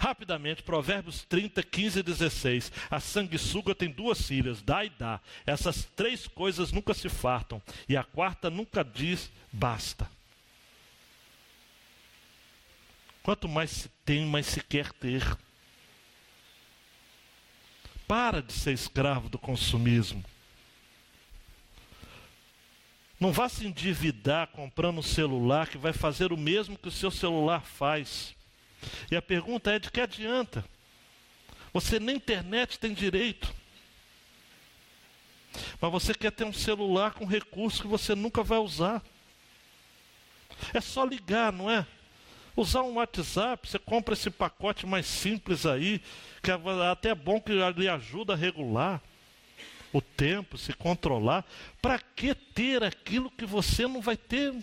Rapidamente, Provérbios 30, 15 e 16. A sanguessuga tem duas filhas, dá e dá. Essas três coisas nunca se fartam. E a quarta nunca diz basta. Quanto mais se tem, mais se quer ter. Para de ser escravo do consumismo. Não vá se endividar comprando um celular que vai fazer o mesmo que o seu celular faz. E a pergunta é: de que adianta? Você nem internet tem direito. Mas você quer ter um celular com recurso que você nunca vai usar. É só ligar, não é? Usar um WhatsApp, você compra esse pacote mais simples aí, que é até bom que lhe ajuda a regular o tempo, se controlar. Para que ter aquilo que você não vai ter?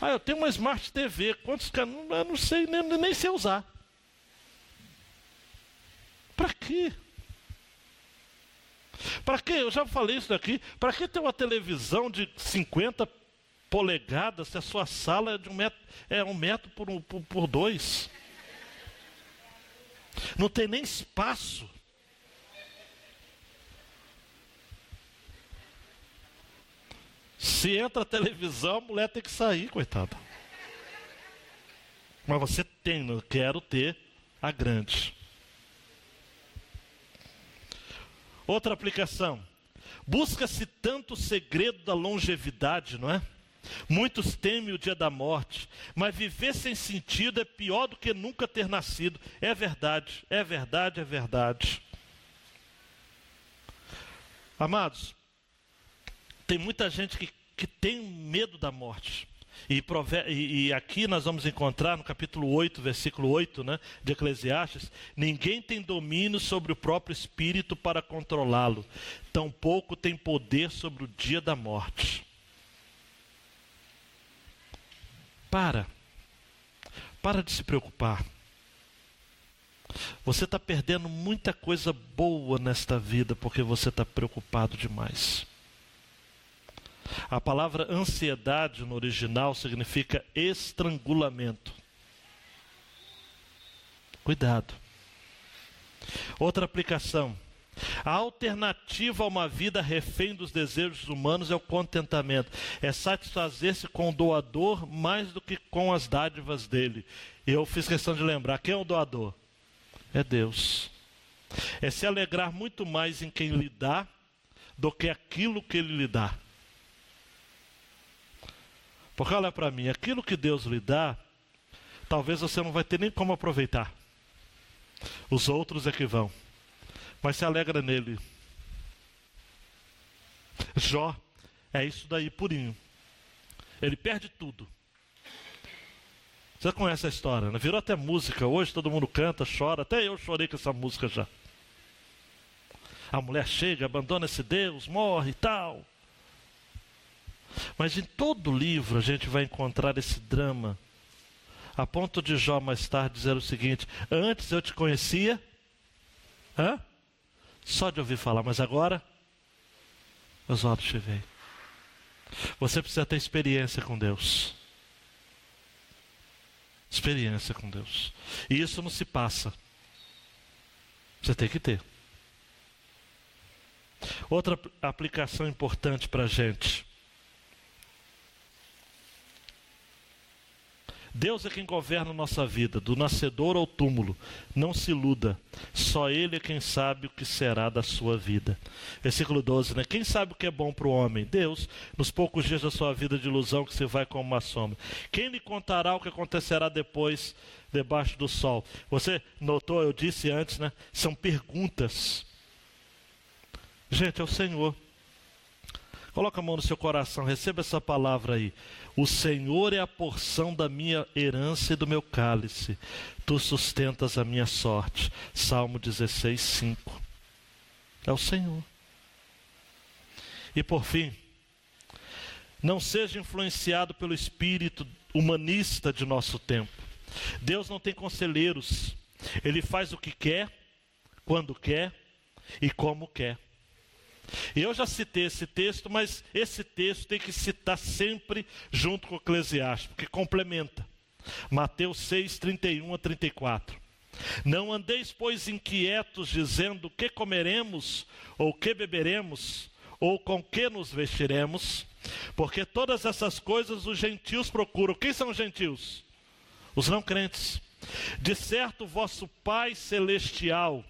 Ah, eu tenho uma Smart TV. Quantos caras? Eu não sei, nem, nem sei usar. Para quê? Para que? Eu já falei isso daqui. Para que ter uma televisão de 50 polegadas se a sua sala é de um metro, é um metro por, um, por, por dois? Não tem nem espaço. Se entra a televisão, a mulher tem que sair, coitada. Mas você tem, eu quero ter a grande. Outra aplicação. Busca-se tanto o segredo da longevidade, não é? Muitos temem o dia da morte, mas viver sem sentido é pior do que nunca ter nascido. É verdade, é verdade, é verdade. Amados, tem muita gente que, que tem medo da morte. E, e, aqui nós vamos encontrar no capítulo 8, versículo 8 né, de Eclesiastes: ninguém tem domínio sobre o próprio espírito para controlá-lo, tampouco tem poder sobre o dia da morte. Para, para de se preocupar. Você está perdendo muita coisa boa nesta vida porque você está preocupado demais. A palavra ansiedade no original significa estrangulamento. Cuidado. Outra aplicação. A alternativa a uma vida refém dos desejos humanos é o contentamento. É satisfazer-se com o doador mais do que com as dádivas dele. E eu fiz questão de lembrar: quem é o doador? É Deus. É se alegrar muito mais em quem lhe dá do que aquilo que ele lhe dá. Porque olha para mim, aquilo que Deus lhe dá, talvez você não vai ter nem como aproveitar. Os outros é que vão. Mas se alegra nele. Jó é isso daí purinho. Ele perde tudo. Você conhece a história, né? Virou até música. Hoje todo mundo canta, chora. Até eu chorei com essa música já. A mulher chega, abandona esse Deus, morre e tal. Mas em todo livro a gente vai encontrar esse drama. A ponto de Jó mais tarde dizer o seguinte: Antes eu te conhecia, hã? só de ouvir falar, mas agora meus olhos te veem. Você precisa ter experiência com Deus. Experiência com Deus. E isso não se passa. Você tem que ter. Outra aplicação importante para a gente. Deus é quem governa a nossa vida, do nascedor ao túmulo. Não se iluda. Só Ele é quem sabe o que será da sua vida. Versículo 12, né? Quem sabe o que é bom para o homem? Deus, nos poucos dias da sua vida de ilusão que se vai como uma sombra. Quem lhe contará o que acontecerá depois, debaixo do sol? Você notou, eu disse antes, né? São perguntas. Gente, é o Senhor. Coloca a mão no seu coração, receba essa palavra aí. O Senhor é a porção da minha herança e do meu cálice. Tu sustentas a minha sorte. Salmo 16, 5. É o Senhor. E por fim, não seja influenciado pelo espírito humanista de nosso tempo. Deus não tem conselheiros. Ele faz o que quer, quando quer e como quer. Eu já citei esse texto, mas esse texto tem que citar sempre junto com o Eclesiastes, porque complementa. Mateus 6, 31 a 34. Não andeis, pois, inquietos, dizendo: que comeremos, ou que beberemos, ou com que nos vestiremos, porque todas essas coisas os gentios procuram. Quem são os gentios? Os não crentes. De certo, vosso Pai Celestial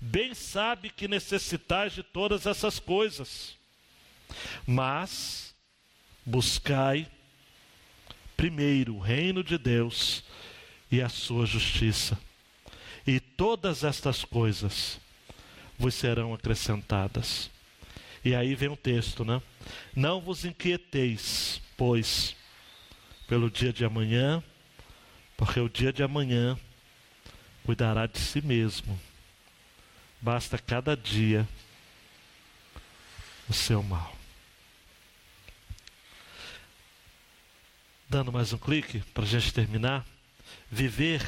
bem sabe que necessitais de todas essas coisas. Mas buscai primeiro o reino de Deus e a sua justiça, e todas estas coisas vos serão acrescentadas. E aí vem o texto, né? Não vos inquieteis, pois, pelo dia de amanhã, porque o dia de amanhã cuidará de si mesmo. Basta cada dia o seu mal. Dando mais um clique para a gente terminar. Viver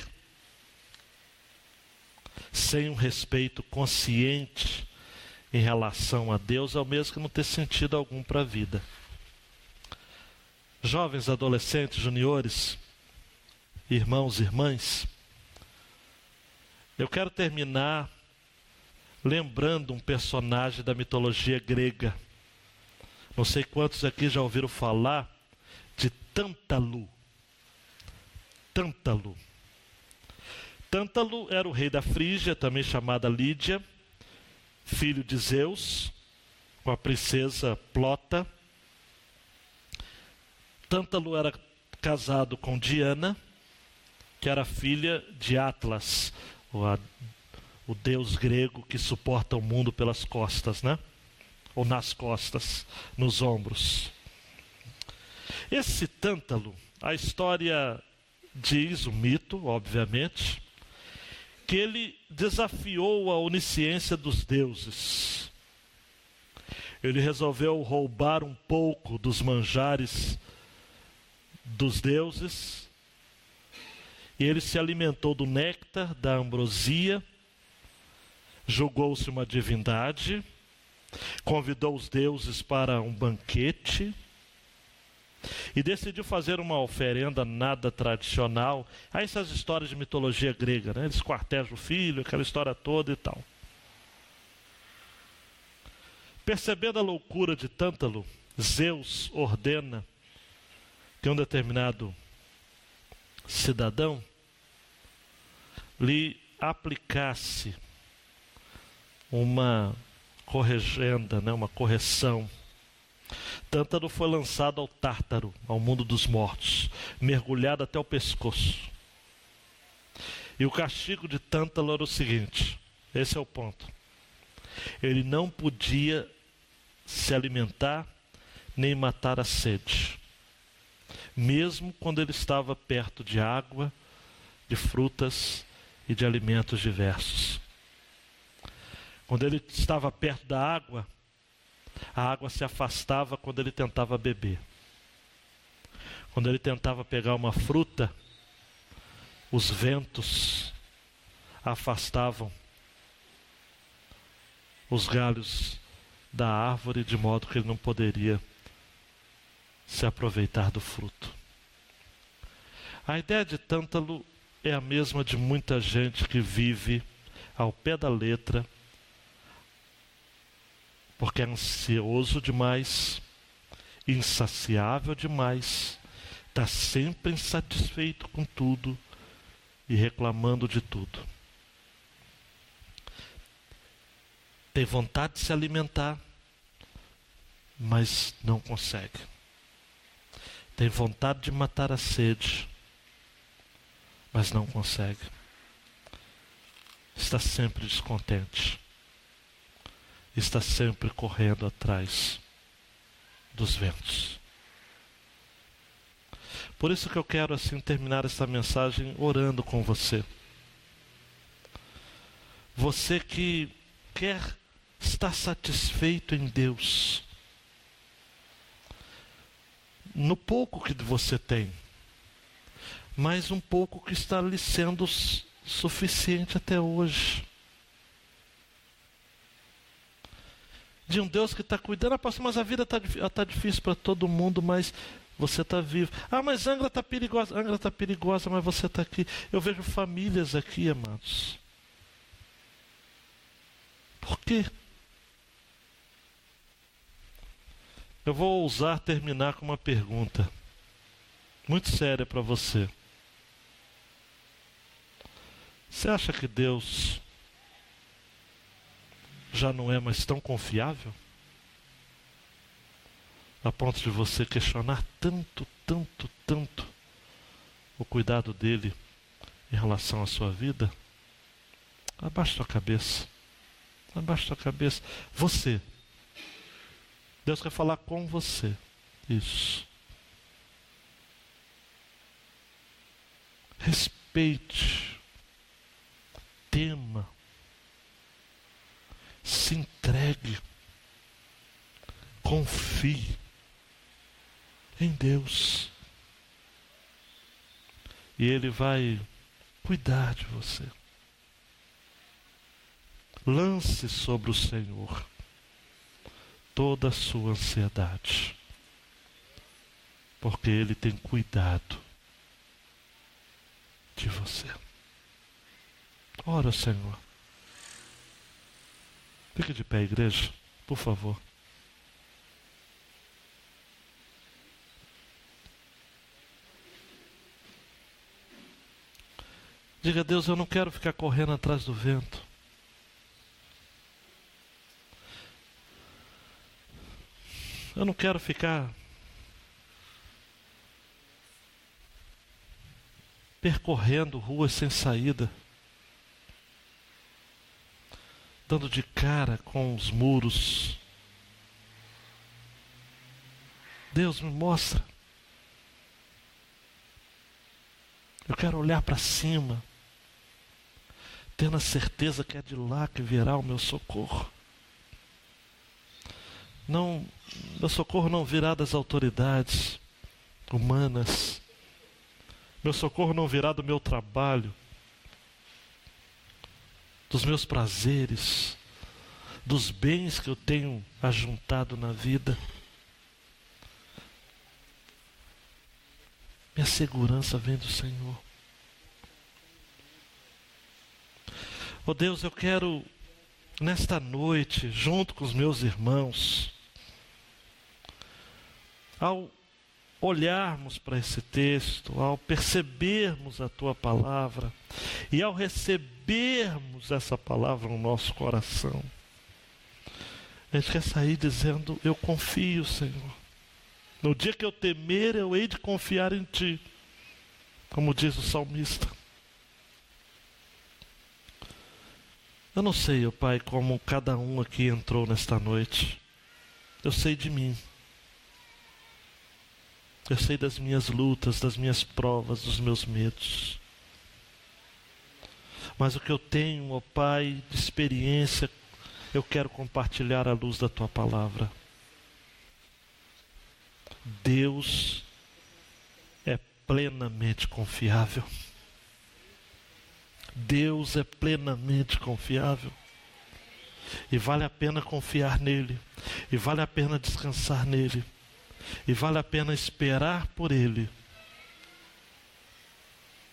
sem um respeito consciente em relação a Deus é o mesmo que não ter sentido algum para a vida. Jovens, adolescentes, juniores, irmãos e irmãs, eu quero terminar lembrando um personagem da mitologia grega. Não sei quantos aqui já ouviram falar de Tântalo. Tântalo. Tântalo era o rei da Frígia, também chamada Lídia, filho de Zeus, com a princesa Plota. Tântalo era casado com Diana, que era filha de Atlas, o, a, o deus grego que suporta o mundo pelas costas, né? Ou nas costas, nos ombros. Esse Tântalo, a história diz, o mito, obviamente, que ele desafiou a onisciência dos deuses. Ele resolveu roubar um pouco dos manjares dos deuses, e ele se alimentou do néctar, da ambrosia, julgou-se uma divindade, convidou os deuses para um banquete, e decidiu fazer uma oferenda nada tradicional. Aí essas histórias de mitologia grega, né? Eles quartejam o filho, aquela história toda e tal. Percebendo a loucura de Tântalo, Zeus ordena que um determinado cidadão lhe aplicasse uma corregenda, né, uma correção Tântalo foi lançado ao Tártaro, ao mundo dos mortos, mergulhado até o pescoço. E o castigo de Tântalo era o seguinte: esse é o ponto. Ele não podia se alimentar nem matar a sede, mesmo quando ele estava perto de água, de frutas e de alimentos diversos. Quando ele estava perto da água, a água se afastava quando ele tentava beber. Quando ele tentava pegar uma fruta, os ventos afastavam os galhos da árvore de modo que ele não poderia se aproveitar do fruto. A ideia de Tântalo é a mesma de muita gente que vive ao pé da letra porque é ansioso demais, insaciável demais, está sempre insatisfeito com tudo e reclamando de tudo. Tem vontade de se alimentar, mas não consegue. Tem vontade de matar a sede, mas não consegue. Está sempre descontente está sempre correndo atrás dos ventos. Por isso que eu quero assim terminar essa mensagem orando com você. Você que quer estar satisfeito em Deus, no pouco que você tem, mas um pouco que está lhe sendo suficiente até hoje. De um Deus que está cuidando. Ah, pastor, mas a vida está tá difícil para todo mundo, mas você está vivo. Ah, mas Angra está perigosa. Angra está perigosa, mas você está aqui. Eu vejo famílias aqui, amados. Por quê? Eu vou ousar terminar com uma pergunta muito séria para você. Você acha que Deus já não é mais tão confiável? A ponto de você questionar tanto, tanto, tanto o cuidado dele em relação à sua vida? Abaixa sua cabeça. Abaixa sua cabeça. Você Deus quer falar com você. Isso. Respeite. Tema. Se entregue. Confie em Deus. E Ele vai cuidar de você. Lance sobre o Senhor toda a sua ansiedade, porque Ele tem cuidado de você. Ora, Senhor. Fique de pé, igreja, por favor. Diga a Deus, eu não quero ficar correndo atrás do vento. Eu não quero ficar percorrendo ruas sem saída, dando de cara com os muros. Deus me mostra. Eu quero olhar para cima tendo a certeza que é de lá que virá o meu socorro. Não, meu socorro não virá das autoridades humanas. Meu socorro não virá do meu trabalho, dos meus prazeres, dos bens que eu tenho ajuntado na vida. Minha segurança vem do Senhor. Oh Deus, eu quero nesta noite, junto com os meus irmãos, ao olharmos para esse texto, ao percebermos a tua palavra e ao recebermos essa palavra no nosso coração, a gente quer sair dizendo: Eu confio, Senhor. No dia que eu temer, eu hei de confiar em Ti, como diz o salmista. Eu não sei, ó Pai, como cada um aqui entrou nesta noite. Eu sei de mim. Eu sei das minhas lutas, das minhas provas, dos meus medos. Mas o que eu tenho, ó Pai, de experiência, eu quero compartilhar à luz da tua palavra. Deus é plenamente confiável. Deus é plenamente confiável. E vale a pena confiar nele. E vale a pena descansar nele. E vale a pena esperar por ele.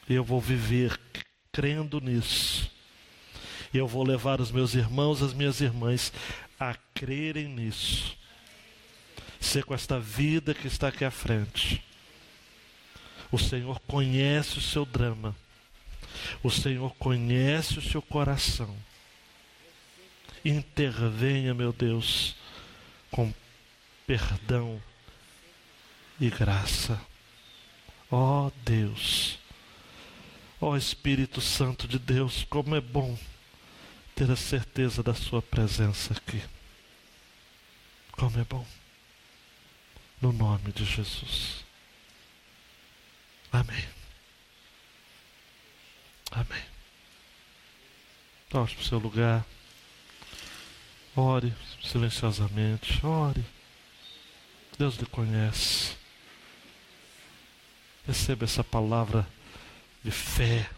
Eu vou viver crendo nisso. Eu vou levar os meus irmãos, as minhas irmãs a crerem nisso. Ser com esta vida que está aqui à frente. O Senhor conhece o seu drama. O Senhor conhece o seu coração. Intervenha, meu Deus, com perdão e graça. Ó oh, Deus, ó oh, Espírito Santo de Deus, como é bom ter a certeza da Sua presença aqui. Como é bom. No nome de Jesus. Amém. Amém. Volte para o seu lugar. Ore silenciosamente. Ore. Deus lhe conhece. Receba essa palavra de fé